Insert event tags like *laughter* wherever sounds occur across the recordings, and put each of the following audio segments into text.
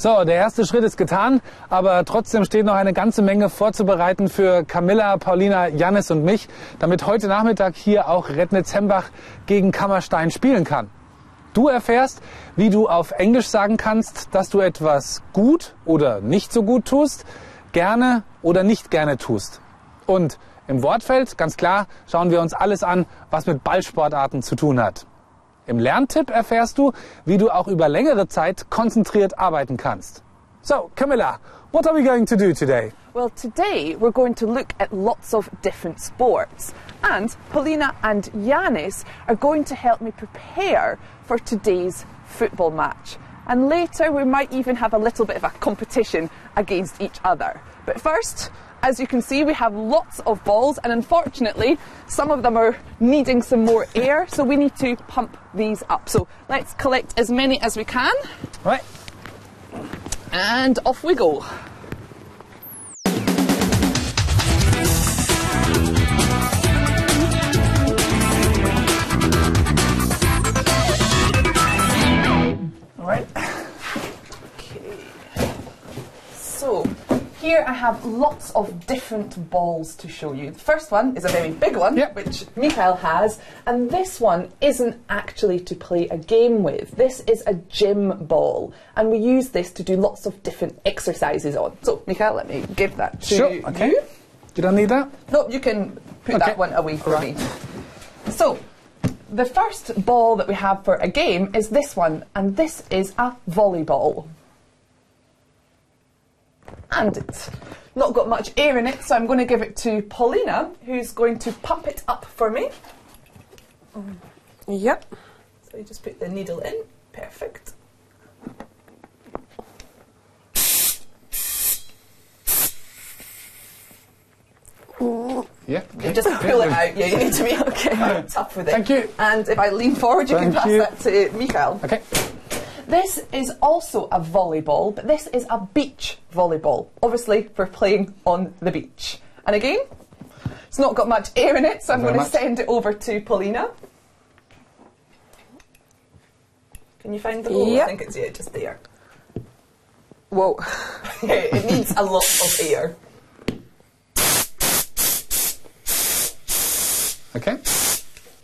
So, der erste Schritt ist getan, aber trotzdem steht noch eine ganze Menge vorzubereiten für Camilla, Paulina, Jannis und mich, damit heute Nachmittag hier auch Rednitz-Hembach gegen Kammerstein spielen kann. Du erfährst, wie du auf Englisch sagen kannst, dass du etwas gut oder nicht so gut tust, gerne oder nicht gerne tust. Und im Wortfeld, ganz klar, schauen wir uns alles an, was mit Ballsportarten zu tun hat. Im Lerntipp erfährst du, wie du auch über längere Zeit konzentriert arbeiten kannst. So, Camilla, what are we going to do today? Well, today we're going to look at lots of different sports. And Paulina and Yanis are going to help me prepare for today's football match. And later we might even have a little bit of a competition against each other. But first, as you can see, we have lots of balls, and unfortunately, some of them are needing some more air, so we need to pump these up. So let's collect as many as we can, Right. and off we go. Here I have lots of different balls to show you. The first one is a very big one, Yep. which Mikhail has, and this one isn't actually to play a game with. This is a gym ball, and we use this to do lots of different exercises on. So, Mikhail, let me give that to you. Sure, okay. you. You don't need that? No, you can put Okay. that one away for Right. me. So, the first ball that we have for a game is this one, and this is a volleyball. And it's not got much air in it, so I'm going to give it to Paulina, who's going to pump it up for me. Yep. So you just put the needle in. Perfect. Yeah. You just pull it out. Yeah, you need to be *laughs* okay. tough with it. Thank you. And if I lean forward, you can pass you. that to Mikael. Okay. This is also a volleyball, but this is a beach volleyball, obviously for playing on the beach. And again, it's not got much air in it, so I'm going to send it over to Paulina. Can you find the ball? I think it's yeah, just there. Whoa. *laughs* it needs a lot of air. Okay.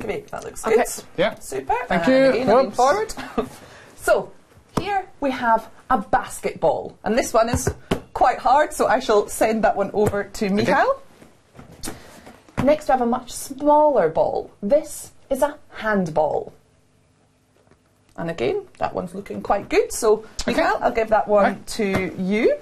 Great, that looks Okay. good. Yeah. Super. Thank and you. Again, I lean Whoops. forward. *laughs* so here we have a basketball, and this one is quite hard, so I shall send that one over to Michael. Next, we have a much smaller ball. This is a handball. And again, that one's looking quite good. So, Okay. Michael, I'll give that one to you.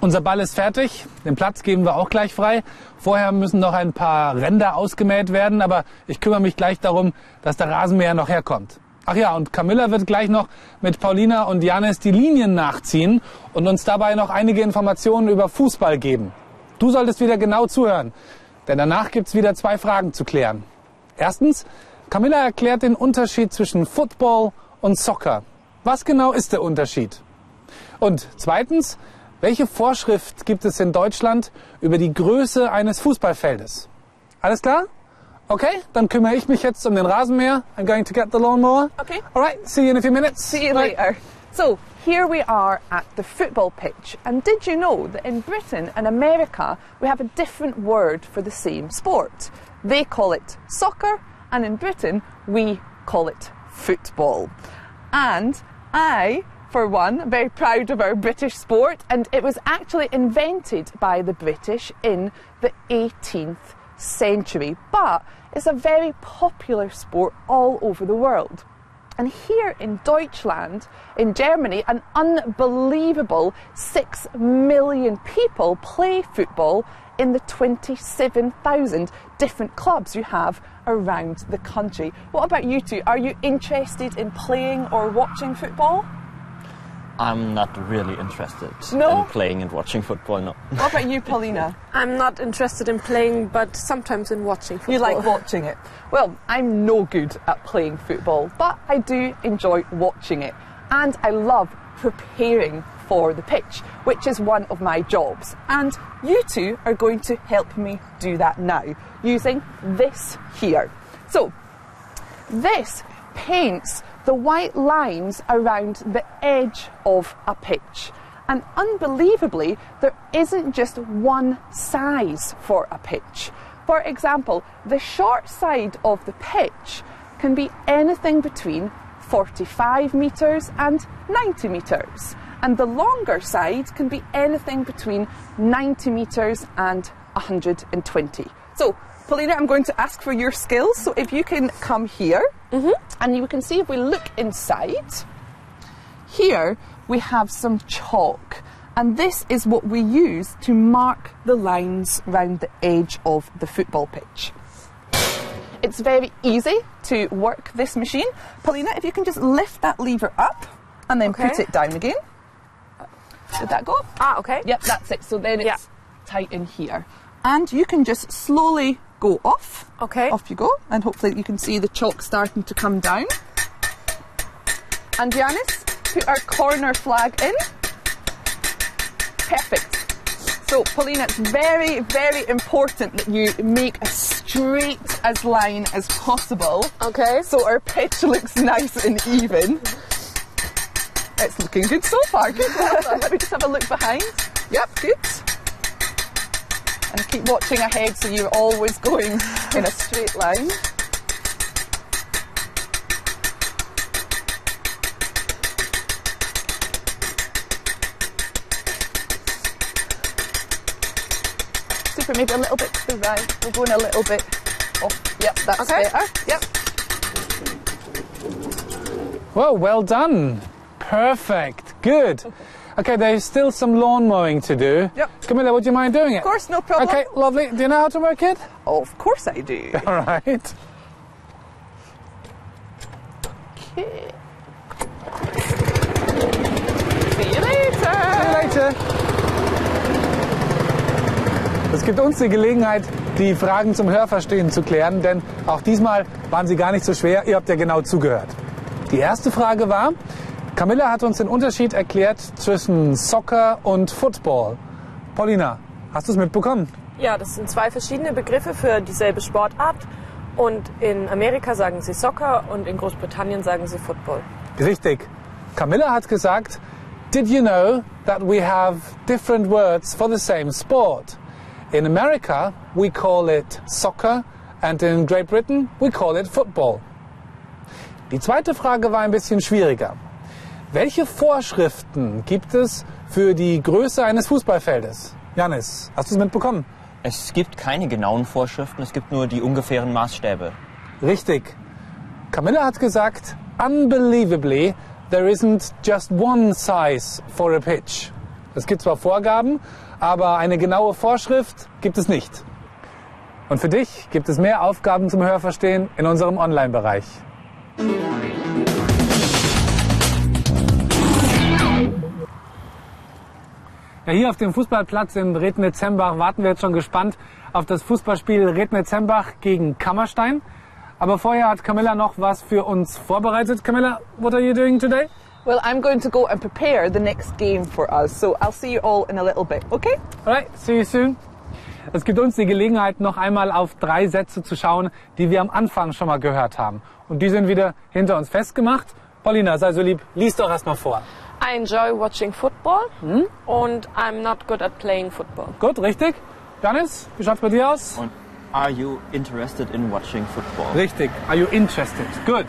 Unser Ball ist fertig. Den Platz geben wir auch gleich frei. Vorher müssen noch ein paar Ränder ausgemäht werden, aber ich kümmere mich gleich darum, dass der Rasenmäher noch herkommt. Ach ja, und Camilla wird gleich noch mit Paulina und Janis die Linien nachziehen und uns dabei noch einige Informationen über Fußball geben. Du solltest wieder genau zuhören, denn danach gibt's wieder zwei Fragen zu klären. Erstens, Camilla erklärt den Unterschied zwischen Football und Soccer. Was genau ist der Unterschied? Und zweitens, welche Vorschrift gibt es in Deutschland über die Größe eines Fußballfeldes? Alles klar? Okay, dann kümmere ich mich jetzt um den Rasenmäher. I'm going to get the lawnmower. Okay. All right, see you in a few minutes. See you later. So, here we are at the football pitch. And did you know that in Britain and America we have a different word for the same sport? They call it soccer, and in Britain we call it football. And I, for one, very proud of our British sport, and it was actually invented by the British in the 18th century. But it's a very popular sport all over the world. And here in Deutschland, in Germany, an unbelievable 6 million people play football in the 27,000 different clubs you have around the country. What about you two? Are you interested in playing or watching football? I'm not really interested No? in playing and watching football. No. What about you, Paulina? *laughs* I'm not interested in playing, but sometimes in watching football. You like watching it? Well, I'm no good at playing football, but I do enjoy watching it. and I love preparing for the pitch, which is one of my jobs. And you two are going to help me do that now using this here. So, this paints the white lines around the edge of a pitch. And unbelievably, there isn't just one size for a pitch. For example, the short side of the pitch can be anything between 45 metres and 90 metres. And the longer side can be anything between 90 metres and 120. So, Paulina, I'm going to ask for your skills. So, if you can come here, and you can see if we look inside, here we have some chalk. And this is what we use to mark the lines round the edge of the football pitch. It's very easy to work this machine. Paulina, if you can just lift that lever up and then put it down again. Did that go? Ah, okay. Yep, that's it. So then it's Yeah. tight in here. And you can just slowly go off. Okay. Off you go. And hopefully you can see the chalk starting to come down. And Janice, put our corner flag in. Perfect. So, Paulina, it's very, very important that you make a straight as line as possible. Okay. So our pitch looks nice and even. It's looking good so far. Good. *laughs* Let me just have a look behind. Yep, good. And keep watching ahead so you're always going in a straight line. Super, maybe a little bit to the right. We're going a little bit off. Yep, that's Okay. better. Yep. Whoa, well done. Perfect. Good. Okay, there's still some lawn mowing to do. Yep. Camilla, would you mind doing it? Of course, no problem. Okay, lovely. Do you know how to work it? Of course I do. *laughs* All right. Okay. See you later. Leute. Es gibt uns die Gelegenheit, die Fragen zum Hörverstehen zu klären, denn auch diesmal waren sie gar nicht so schwer. Ihr habt ja genau zugehört. Die erste Frage war, Camilla hat uns den Unterschied erklärt zwischen Soccer und Football. Paulina, hast du es mitbekommen? Ja, das sind zwei verschiedene Begriffe für dieselbe Sportart. Und in Amerika sagen sie Soccer und in Großbritannien sagen sie Football. Richtig. Camilla hat gesagt, did you know that we have different words for the same sport? In America, we call it soccer and in Great Britain, we call it football. Die zweite Frage war ein bisschen schwieriger. Welche Vorschriften gibt es für die Größe eines Fußballfeldes? Janis, hast du es mitbekommen? Es gibt keine genauen Vorschriften, es gibt nur die ungefähren Maßstäbe. Richtig. Camilla hat gesagt, unbelievably, there isn't just one size for a pitch. Es gibt zwar Vorgaben, aber eine genaue Vorschrift gibt es nicht. Und für dich gibt es mehr Aufgaben zum Hörverstehen in unserem Online-Bereich. Ja, hier auf dem Fußballplatz in Rednitz-Hembach warten wir jetzt schon gespannt auf das Fußballspiel Rednitz-Hembach gegen Kammerstein. Aber vorher hat Camilla noch was für uns vorbereitet. Camilla, what are you doing today? Well, I'm going to go and prepare the next game for us, so I'll see you all in a little bit, okay? Alright, see you soon. Es gibt uns die Gelegenheit, noch einmal auf drei Sätze zu schauen, die wir am Anfang schon mal gehört haben. Und die sind wieder hinter uns festgemacht. Paulina, sei so lieb, lies doch erst mal vor. I enjoy watching football und I'm not good at playing football. Gut, richtig? Janis, wie schaut's bei dir aus? Und are you interested in watching football? Richtig. Are you interested? Good.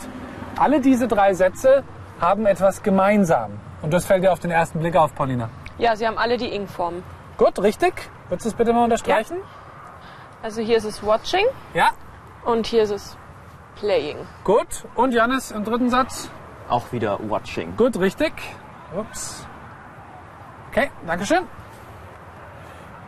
Alle diese drei Sätze haben etwas gemeinsam. Und das fällt dir auf den ersten Blick auf, Paulina. Ja, sie haben alle die Ing-Form. Gut, richtig. Würdest du es bitte mal unterstreichen? Also hier ist es watching Ja. und hier ist es playing. Gut. Und Janis im dritten Satz? Auch wieder watching. Gut, richtig. Ups. Okay, Dankeschön.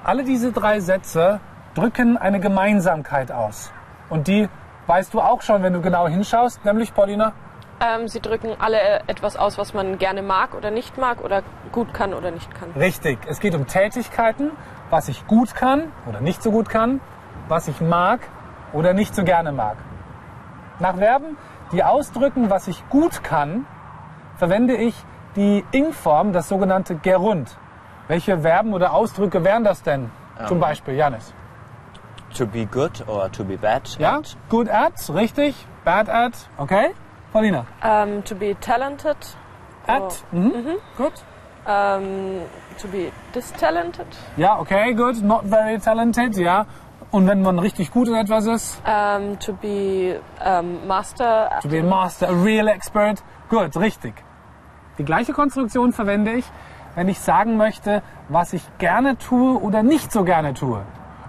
Alle diese drei Sätze drücken eine Gemeinsamkeit aus. Und die weißt du auch schon, wenn du genau hinschaust, nämlich Paulina. Ähm, sie drücken alle äh, etwas aus, was man gerne mag oder nicht mag oder gut kann oder nicht kann. Richtig. Es geht um Tätigkeiten, was ich gut kann oder nicht so gut kann, was ich mag oder nicht so gerne mag. Nach Verben, die ausdrücken, was ich gut kann, verwende ich die Ing-Form, das sogenannte Gerund. Welche Verben oder Ausdrücke wären das denn? Zum Beispiel, Janis. To be good or to be bad. Ja, at. good at, richtig. Bad at, okay. Paulina. Ähm, to be talented. At, mhm. gut. Ähm, to be distalented. Ja, okay, good. Not very talented, ja. Und wenn man richtig gut in etwas ist, Ähm, to be ähm, master. to be a master, a real expert, gut, richtig. Die gleiche Konstruktion verwende ich, wenn ich sagen möchte, was ich gerne tue oder nicht so gerne tue.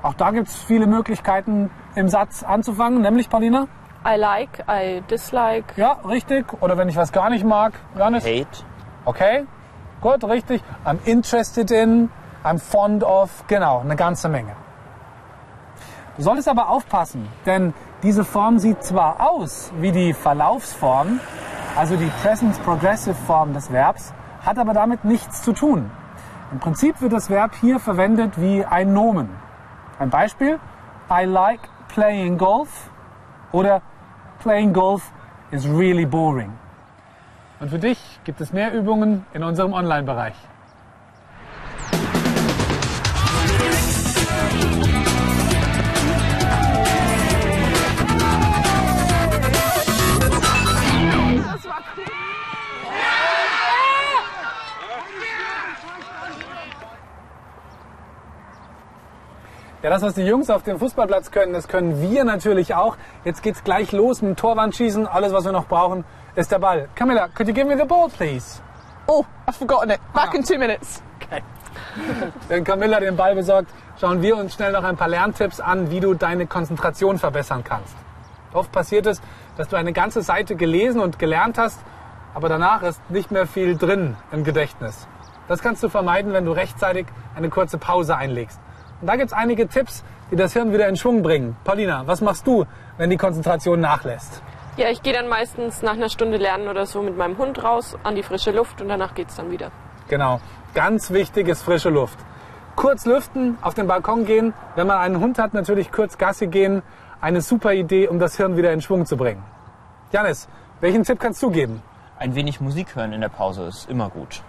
Auch da gibt es viele Möglichkeiten im Satz anzufangen, nämlich Paulina. I like, I dislike. Ja, richtig. Oder wenn ich was gar nicht mag, Janis. Hate. Okay, gut, richtig. I'm interested in, I'm fond of, genau, eine ganze Menge. Du solltest aber aufpassen, denn diese Form sieht zwar aus wie die Verlaufsform, also die Present Progressive Form des Verbs, hat aber damit nichts zu tun. Im Prinzip wird das Verb hier verwendet wie ein Nomen. Ein Beispiel, I like playing golf oder playing golf is really boring. Und für dich gibt es mehr Übungen in unserem Online-Bereich. Das, was die Jungs auf dem Fußballplatz können, das können wir natürlich auch. Jetzt geht's gleich los mit dem Torwandschießen. Alles, was wir noch brauchen, ist der Ball. Camilla, could you give me the ball, please? Oh, I've forgotten it. Back in two minutes. Wenn Camilla den Ball besorgt, schauen wir uns schnell noch ein paar Lerntipps an, wie du deine Konzentration verbessern kannst. Oft passiert es, dass du eine ganze Seite gelesen und gelernt hast, aber danach ist nicht mehr viel drin im Gedächtnis. Das kannst du vermeiden, wenn du rechtzeitig eine kurze Pause einlegst. Und da gibt es einige Tipps, die das Hirn wieder in Schwung bringen. Paulina, was machst du, wenn die Konzentration nachlässt? Ja, ich gehe dann meistens nach einer Stunde lernen oder so mit meinem Hund raus an die frische Luft und danach geht's dann wieder. Genau. Ganz wichtig ist frische Luft. Kurz lüften, auf den Balkon gehen. Wenn man einen Hund hat, natürlich kurz Gassi gehen. Eine super Idee, um das Hirn wieder in Schwung zu bringen. Janis, welchen Tipp kannst du geben? Ein wenig Musik hören in der Pause ist immer gut.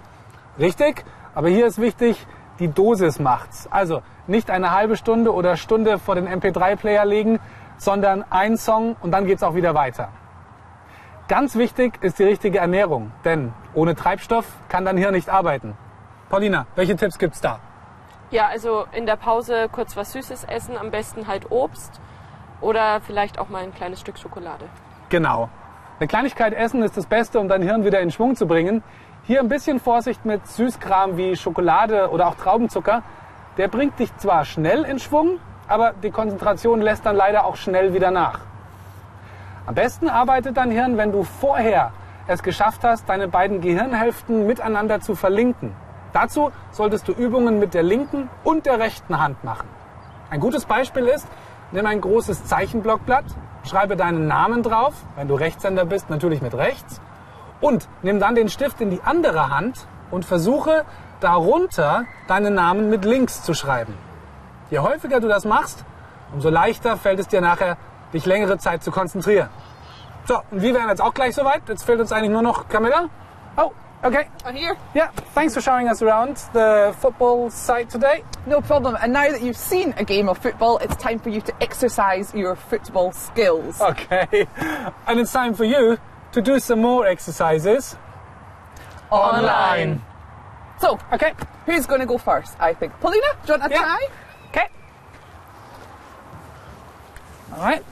Richtig, aber hier ist wichtig, die Dosis macht's. Also nicht eine halbe Stunde oder Stunde vor den MP3-Player legen, sondern ein Song und dann geht's auch wieder weiter. Ganz wichtig ist die richtige Ernährung, denn ohne Treibstoff kann dein Hirn nicht arbeiten. Paulina, welche Tipps gibt's da? Ja, also in der Pause kurz was Süßes essen, am besten halt Obst oder vielleicht auch mal ein kleines Stück Schokolade. Genau. Eine Kleinigkeit essen ist das Beste, um dein Hirn wieder in Schwung zu bringen. Hier ein bisschen Vorsicht mit Süßkram wie Schokolade oder auch Traubenzucker. Der bringt dich zwar schnell in Schwung, aber die Konzentration lässt dann leider auch schnell wieder nach. Am besten arbeitet dein Hirn, wenn du vorher es geschafft hast, deine beiden Gehirnhälften miteinander zu verlinken. Dazu solltest du Übungen mit der linken und der rechten Hand machen. Ein gutes Beispiel ist, nimm ein großes Zeichenblockblatt, schreibe deinen Namen drauf, wenn du Rechtshänder bist, natürlich mit rechts, und nimm dann den Stift in die andere Hand und versuche darunter deinen Namen mit links zu schreiben. Je häufiger du das machst, umso leichter fällt es dir nachher, dich längere Zeit zu konzentrieren. So, und wir wären jetzt auch gleich soweit. Jetzt fehlt uns eigentlich nur noch Camilla. Oh, okay. Oh, here? Yeah, thanks for showing us around the football site today. No problem. And now that you've seen a game of football, it's time for you to exercise your football skills. Okay. *laughs* And it's time for you to do some more exercises online. So, Okay. who's going to go first, I think? Paulina, do you want a Yeah. try? Okay. All right.